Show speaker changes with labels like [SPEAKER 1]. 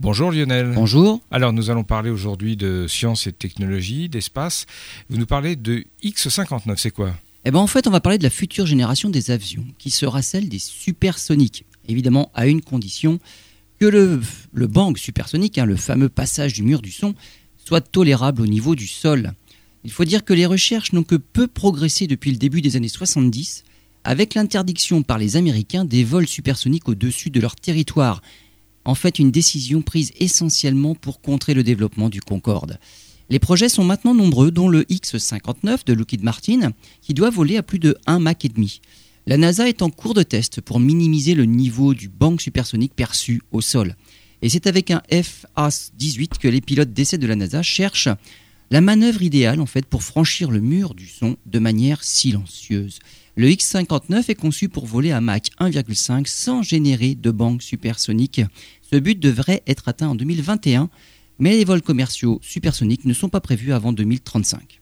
[SPEAKER 1] Bonjour Lionel.
[SPEAKER 2] Bonjour.
[SPEAKER 1] Alors nous allons parler aujourd'hui de science et de technologie, d'espace. Vous nous parlez de X59, c'est quoi?
[SPEAKER 2] Eh bien en fait on va parler de la future génération des avions, qui sera celle des supersoniques. Évidemment à une condition que le, le bang supersonique, hein, le fameux passage du mur du son, soit tolérable au niveau du sol. Il faut dire que les recherches n'ont que peu progressé depuis le début des années 70, avec l'interdiction par les Américains des vols supersoniques au-dessus de leur territoire en fait une décision prise essentiellement pour contrer le développement du Concorde. Les projets sont maintenant nombreux, dont le X-59 de Lockheed Martin, qui doit voler à plus de 1 Mach et demi. La NASA est en cours de test pour minimiser le niveau du bang supersonique perçu au sol. Et c'est avec un FA-18 que les pilotes d'essai de la NASA cherchent la manœuvre idéale en fait pour franchir le mur du son de manière silencieuse. Le X-59 est conçu pour voler à Mach 1,5 sans générer de bang supersonique. Ce but devrait être atteint en 2021, mais les vols commerciaux supersoniques ne sont pas prévus avant 2035.